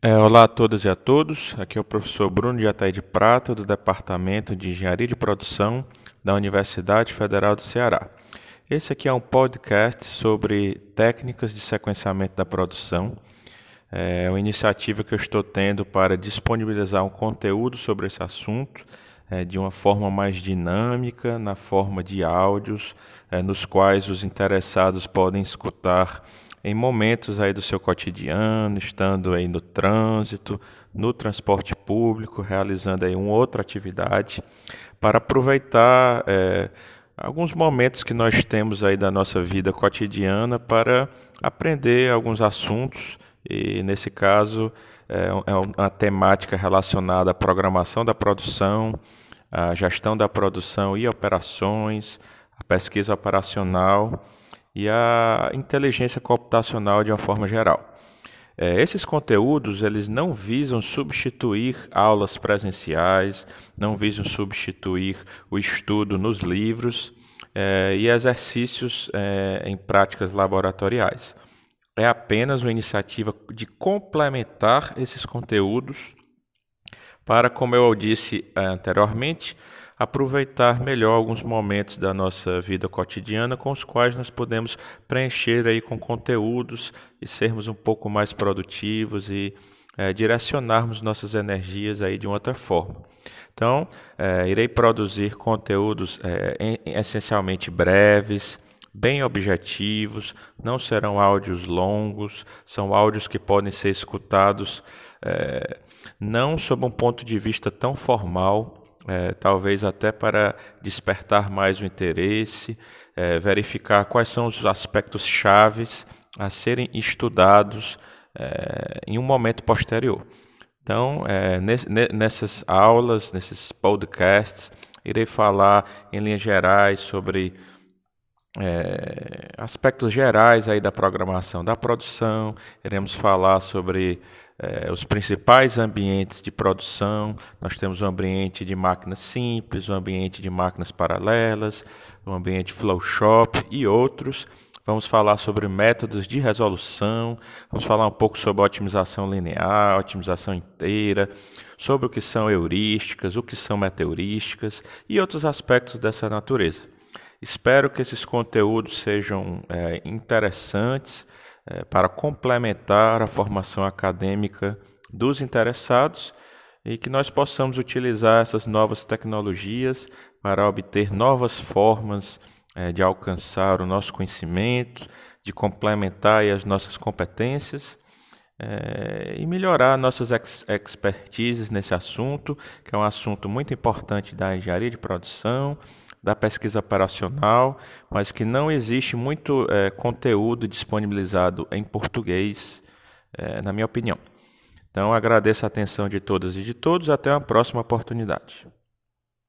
É, olá a todas e a todos. Aqui é o professor Bruno de Ataí de Prata, do Departamento de Engenharia de Produção da Universidade Federal do Ceará. Esse aqui é um podcast sobre técnicas de sequenciamento da produção. É uma iniciativa que eu estou tendo para disponibilizar um conteúdo sobre esse assunto é, de uma forma mais dinâmica, na forma de áudios, é, nos quais os interessados podem escutar em momentos aí do seu cotidiano, estando aí no trânsito, no transporte público, realizando aí uma outra atividade, para aproveitar é, alguns momentos que nós temos aí da nossa vida cotidiana para aprender alguns assuntos. E nesse caso é, é uma temática relacionada à programação da produção, à gestão da produção e operações, a pesquisa operacional e a inteligência computacional de uma forma geral. É, esses conteúdos eles não visam substituir aulas presenciais, não visam substituir o estudo nos livros é, e exercícios é, em práticas laboratoriais. É apenas uma iniciativa de complementar esses conteúdos para, como eu disse anteriormente, aproveitar melhor alguns momentos da nossa vida cotidiana com os quais nós podemos preencher aí com conteúdos e sermos um pouco mais produtivos e é, direcionarmos nossas energias aí de outra forma. Então, é, irei produzir conteúdos é, em, essencialmente breves, bem objetivos, não serão áudios longos, são áudios que podem ser escutados é, não sob um ponto de vista tão formal, é, talvez até para despertar mais o interesse, é, verificar quais são os aspectos chaves a serem estudados é, em um momento posterior. Então, é, nessas aulas, nesses podcasts, irei falar em linhas gerais sobre é, aspectos gerais aí da programação da produção, iremos falar sobre é, os principais ambientes de produção. Nós temos um ambiente de máquinas simples, um ambiente de máquinas paralelas, um ambiente flow shop e outros. Vamos falar sobre métodos de resolução, vamos falar um pouco sobre otimização linear, otimização inteira, sobre o que são heurísticas, o que são meteorísticas e outros aspectos dessa natureza. Espero que esses conteúdos sejam é, interessantes é, para complementar a formação acadêmica dos interessados e que nós possamos utilizar essas novas tecnologias para obter novas formas é, de alcançar o nosso conhecimento, de complementar as nossas competências é, e melhorar nossas ex expertises nesse assunto, que é um assunto muito importante da engenharia de produção da pesquisa operacional, mas que não existe muito é, conteúdo disponibilizado em português, é, na minha opinião. Então, agradeço a atenção de todas e de todos. Até uma próxima oportunidade.